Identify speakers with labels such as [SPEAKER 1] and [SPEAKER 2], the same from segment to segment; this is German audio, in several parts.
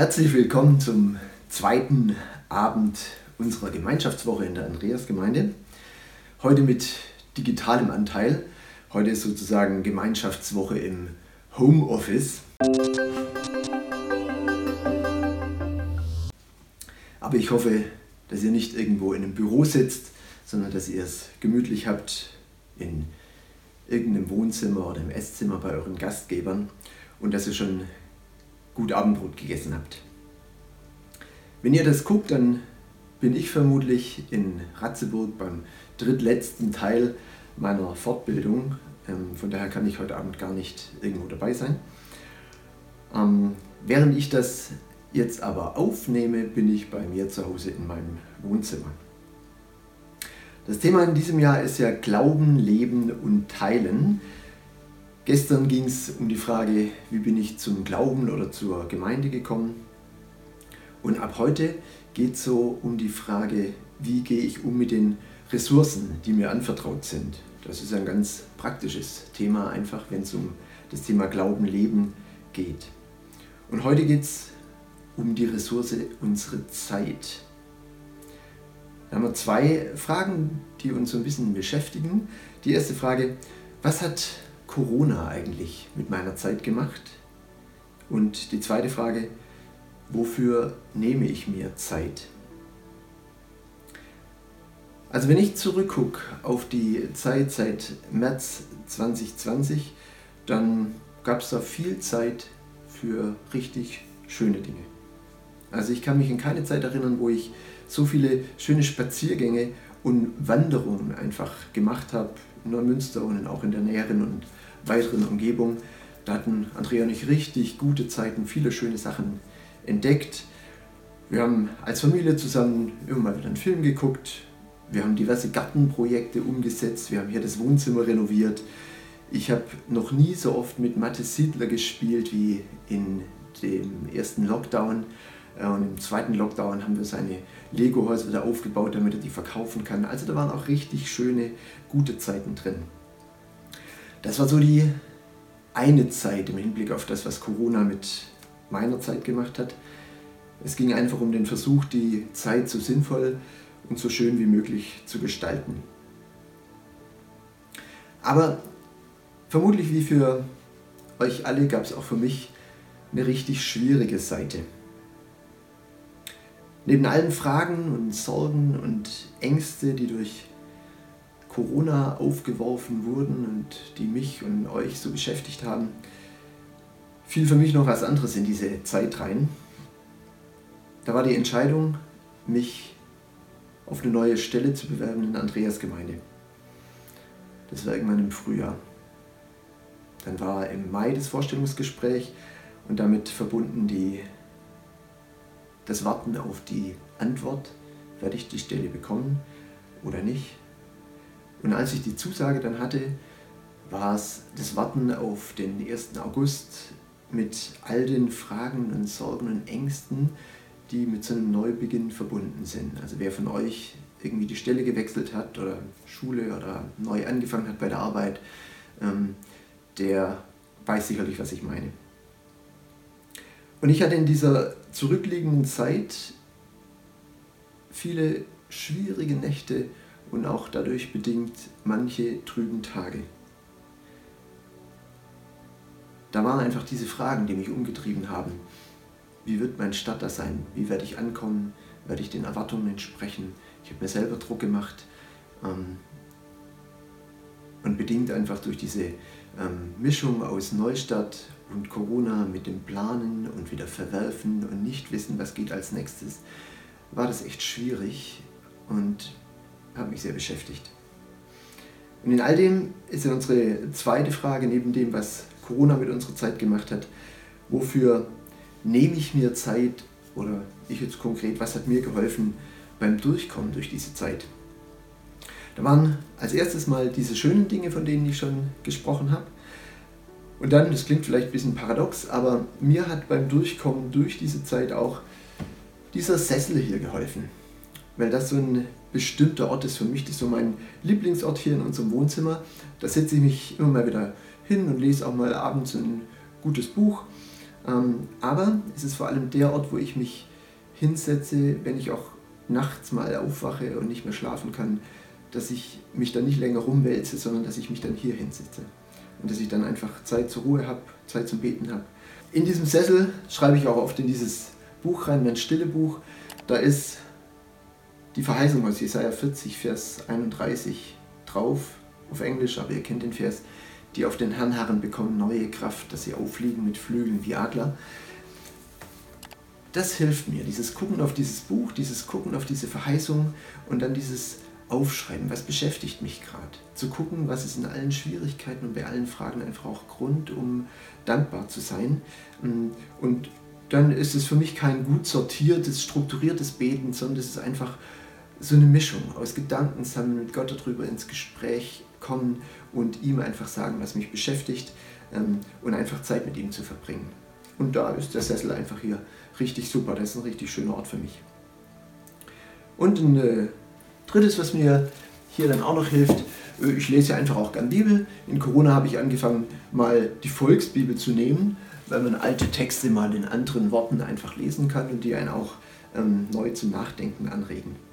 [SPEAKER 1] Herzlich willkommen zum zweiten Abend unserer Gemeinschaftswoche in der Andreasgemeinde. Heute mit digitalem Anteil. Heute ist sozusagen Gemeinschaftswoche im Homeoffice. Aber ich hoffe, dass ihr nicht irgendwo in einem Büro sitzt, sondern dass ihr es gemütlich habt in irgendeinem Wohnzimmer oder im Esszimmer bei euren Gastgebern und dass ihr schon gut Abendbrot gegessen habt. Wenn ihr das guckt, dann bin ich vermutlich in Ratzeburg beim drittletzten Teil meiner Fortbildung. Ähm, von daher kann ich heute Abend gar nicht irgendwo dabei sein. Ähm, während ich das jetzt aber aufnehme, bin ich bei mir zu Hause in meinem Wohnzimmer. Das Thema in diesem Jahr ist ja Glauben, Leben und Teilen. Gestern ging es um die Frage, wie bin ich zum Glauben oder zur Gemeinde gekommen. Und ab heute geht es so um die Frage, wie gehe ich um mit den Ressourcen, die mir anvertraut sind. Das ist ein ganz praktisches Thema, einfach wenn es um das Thema Glauben, Leben geht. Und heute geht es um die Ressource unsere Zeit. Da haben wir zwei Fragen, die uns so ein bisschen beschäftigen. Die erste Frage, was hat Corona eigentlich mit meiner Zeit gemacht? Und die zweite Frage, wofür nehme ich mir Zeit? Also wenn ich zurückgucke auf die Zeit seit März 2020, dann gab es da viel Zeit für richtig schöne Dinge. Also ich kann mich in keine Zeit erinnern, wo ich so viele schöne Spaziergänge und Wanderungen einfach gemacht habe in Neumünster und auch in der näheren und weiteren Umgebung. Da hatten Andrea und ich richtig gute Zeiten, viele schöne Sachen entdeckt. Wir haben als Familie zusammen immer mal wieder einen Film geguckt. Wir haben diverse Gartenprojekte umgesetzt. Wir haben hier das Wohnzimmer renoviert. Ich habe noch nie so oft mit Mathe Siedler gespielt wie in dem ersten Lockdown. Äh, und im zweiten Lockdown haben wir seine Lego-Häuser wieder aufgebaut, damit er die verkaufen kann. Also da waren auch richtig schöne, gute Zeiten drin. Das war so die eine Zeit im Hinblick auf das, was Corona mit meiner Zeit gemacht hat. Es ging einfach um den Versuch, die Zeit so sinnvoll und so schön wie möglich zu gestalten. Aber vermutlich wie für euch alle gab es auch für mich eine richtig schwierige Seite. Neben allen Fragen und Sorgen und Ängste, die durch Corona aufgeworfen wurden und die mich und euch so beschäftigt haben, fiel für mich noch was anderes in diese Zeit rein. Da war die Entscheidung, mich auf eine neue Stelle zu bewerben in Andreas Gemeinde. Das war irgendwann im Frühjahr. Dann war im Mai das Vorstellungsgespräch und damit verbunden die das Warten auf die Antwort, werde ich die Stelle bekommen oder nicht. Und als ich die Zusage dann hatte, war es das Warten auf den 1. August mit all den Fragen und Sorgen und Ängsten, die mit so einem Neubeginn verbunden sind. Also wer von euch irgendwie die Stelle gewechselt hat oder Schule oder neu angefangen hat bei der Arbeit, ähm, der weiß sicherlich, was ich meine. Und ich hatte in dieser zurückliegenden Zeit viele schwierige Nächte und auch dadurch bedingt manche trüben Tage. Da waren einfach diese Fragen, die mich umgetrieben haben. Wie wird mein Stadt das sein? Wie werde ich ankommen? Werde ich den Erwartungen entsprechen? Ich habe mir selber Druck gemacht. Ähm, und bedingt einfach durch diese ähm, Mischung aus Neustadt und Corona mit dem Planen und wieder verwerfen und nicht wissen, was geht als nächstes, war das echt schwierig und hat mich sehr beschäftigt. Und in all dem ist ja unsere zweite Frage, neben dem, was Corona mit unserer Zeit gemacht hat, wofür nehme ich mir Zeit oder ich jetzt konkret, was hat mir geholfen beim Durchkommen durch diese Zeit? Da waren als erstes mal diese schönen Dinge, von denen ich schon gesprochen habe. Und dann, das klingt vielleicht ein bisschen paradox, aber mir hat beim Durchkommen durch diese Zeit auch dieser Sessel hier geholfen. Weil das so ein bestimmter Ort ist für mich. Das ist so mein Lieblingsort hier in unserem Wohnzimmer. Da setze ich mich immer mal wieder hin und lese auch mal abends ein gutes Buch. Ähm, aber es ist vor allem der Ort, wo ich mich hinsetze, wenn ich auch nachts mal aufwache und nicht mehr schlafen kann, dass ich mich dann nicht länger rumwälze, sondern dass ich mich dann hier hinsitze. Und dass ich dann einfach Zeit zur Ruhe habe, Zeit zum Beten habe. In diesem Sessel schreibe ich auch oft in dieses Buch rein, mein stille Buch. Da ist die Verheißung aus Jesaja 40, Vers 31 drauf, auf Englisch, aber ihr kennt den Vers. Die auf den Herrn harren bekommen neue Kraft, dass sie auffliegen mit Flügeln wie Adler. Das hilft mir, dieses Gucken auf dieses Buch, dieses Gucken auf diese Verheißung und dann dieses Aufschreiben, was beschäftigt mich gerade. Zu gucken, was ist in allen Schwierigkeiten und bei allen Fragen einfach auch Grund, um dankbar zu sein. Und dann ist es für mich kein gut sortiertes, strukturiertes Beten, sondern es ist einfach so eine Mischung aus Gedanken sammeln, mit Gott darüber ins Gespräch kommen und ihm einfach sagen, was mich beschäftigt ähm, und einfach Zeit mit ihm zu verbringen. Und da ist der Sessel einfach hier richtig super, das ist ein richtig schöner Ort für mich. Und ein äh, drittes, was mir hier dann auch noch hilft, äh, ich lese ja einfach auch gern Bibel. In Corona habe ich angefangen, mal die Volksbibel zu nehmen, weil man alte Texte mal in anderen Worten einfach lesen kann und die einen auch ähm, neu zum Nachdenken anregen.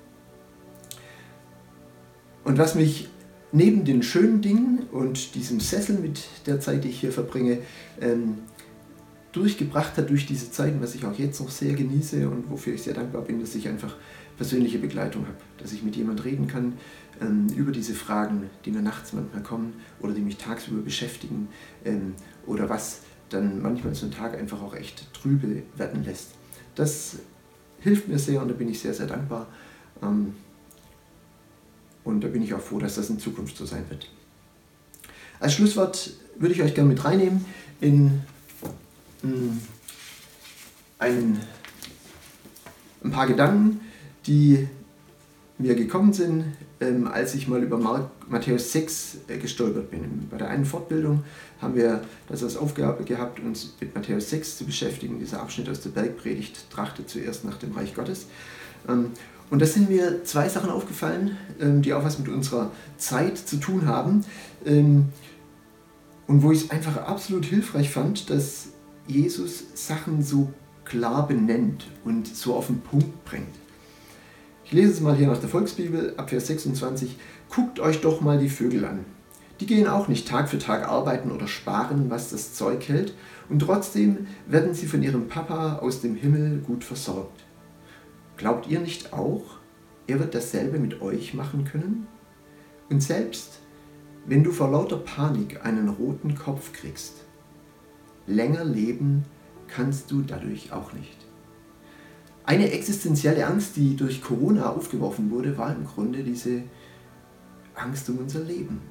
[SPEAKER 1] Und was mich neben den schönen Dingen und diesem Sessel mit der Zeit, die ich hier verbringe, ähm, durchgebracht hat durch diese Zeiten, was ich auch jetzt noch sehr genieße und wofür ich sehr dankbar bin, dass ich einfach persönliche Begleitung habe, dass ich mit jemand reden kann ähm, über diese Fragen, die mir nachts manchmal kommen oder die mich tagsüber beschäftigen ähm, oder was dann manchmal so ein Tag einfach auch echt trübe werden lässt. Das hilft mir sehr und da bin ich sehr, sehr dankbar. Ähm, und da bin ich auch froh, dass das in Zukunft so sein wird. Als Schlusswort würde ich euch gerne mit reinnehmen in hm, ein, ein paar Gedanken, die mir gekommen sind, ähm, als ich mal über Mark, Matthäus 6 äh, gestolpert bin. Bei der einen Fortbildung haben wir das als Aufgabe gehabt, uns mit Matthäus 6 zu beschäftigen. Dieser Abschnitt aus der Bergpredigt trachtet zuerst nach dem Reich Gottes. Und da sind mir zwei Sachen aufgefallen, ähm, die auch was mit unserer Zeit zu tun haben. Ähm, und wo ich es einfach absolut hilfreich fand, dass Jesus Sachen so klar benennt und so auf den Punkt bringt. Ich lese es mal hier nach der Volksbibel, ab Vers 26. Guckt euch doch mal die Vögel an. Die gehen auch nicht Tag für Tag arbeiten oder sparen, was das Zeug hält, und trotzdem werden sie von ihrem Papa aus dem Himmel gut versorgt. Glaubt ihr nicht auch, er wird dasselbe mit euch machen können? Und selbst wenn du vor lauter Panik einen roten Kopf kriegst, länger leben kannst du dadurch auch nicht. Eine existenzielle Angst, die durch Corona aufgeworfen wurde, war im Grunde diese Angst um unser Leben.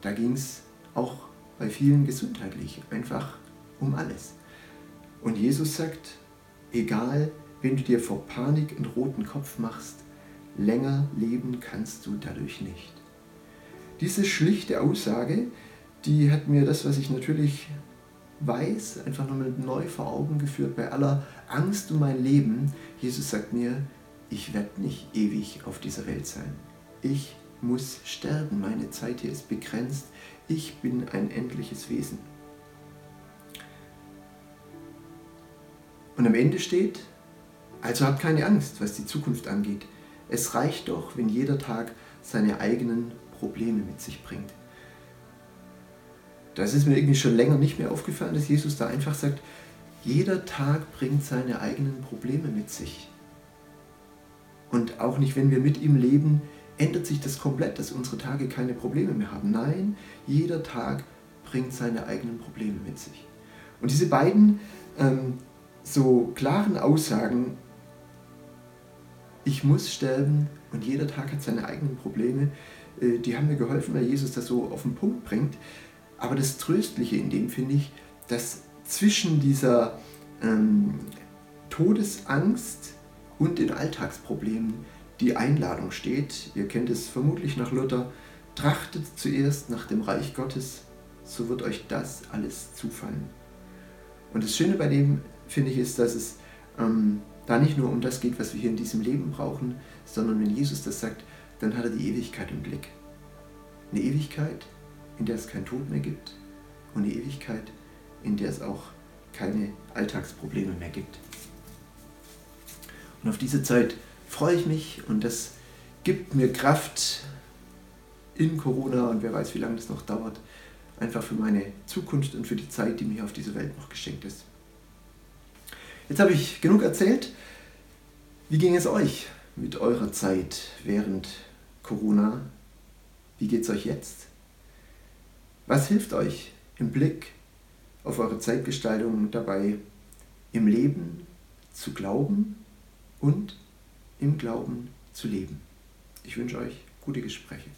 [SPEAKER 1] Da ging es auch bei vielen gesundheitlich einfach um alles. Und Jesus sagt, egal wenn du dir vor Panik einen roten Kopf machst, länger leben kannst du dadurch nicht. Diese schlichte Aussage, die hat mir das, was ich natürlich weiß, einfach nochmal neu vor Augen geführt, bei aller Angst um mein Leben. Jesus sagt mir, ich werde nicht ewig auf dieser Welt sein. Ich muss sterben, meine Zeit hier ist begrenzt, ich bin ein endliches Wesen. Und am Ende steht, also habt keine Angst, was die Zukunft angeht. Es reicht doch, wenn jeder Tag seine eigenen Probleme mit sich bringt. Das ist mir irgendwie schon länger nicht mehr aufgefallen, dass Jesus da einfach sagt, jeder Tag bringt seine eigenen Probleme mit sich. Und auch nicht, wenn wir mit ihm leben, ändert sich das komplett, dass unsere Tage keine Probleme mehr haben. Nein, jeder Tag bringt seine eigenen Probleme mit sich. Und diese beiden ähm, so klaren Aussagen ich muss sterben und jeder Tag hat seine eigenen Probleme, äh, die haben mir geholfen, weil Jesus das so auf den Punkt bringt. Aber das Tröstliche in dem finde ich, dass zwischen dieser ähm, Todesangst und den Alltagsproblemen die Einladung steht. Ihr kennt es vermutlich nach Luther. Trachtet zuerst nach dem Reich Gottes, so wird euch das alles zufallen. Und das Schöne bei dem, finde ich, ist, dass es ähm, da nicht nur um das geht, was wir hier in diesem Leben brauchen, sondern wenn Jesus das sagt, dann hat er die Ewigkeit im Blick. Eine Ewigkeit, in der es keinen Tod mehr gibt und eine Ewigkeit, in der es auch keine Alltagsprobleme mehr gibt. Und auf diese Zeit freue ich mich und das gibt mir Kraft in Corona und wer weiß, wie lange das noch dauert, einfach für meine Zukunft und für die Zeit, die mir auf dieser Welt noch geschenkt ist. Jetzt habe ich genug erzählt. Wie ging es euch mit eurer Zeit während Corona? Wie geht es euch jetzt? Was hilft euch im Blick auf eure Zeitgestaltung dabei, im Leben zu glauben und im Glauben zu leben? Ich wünsche euch gute Gespräche.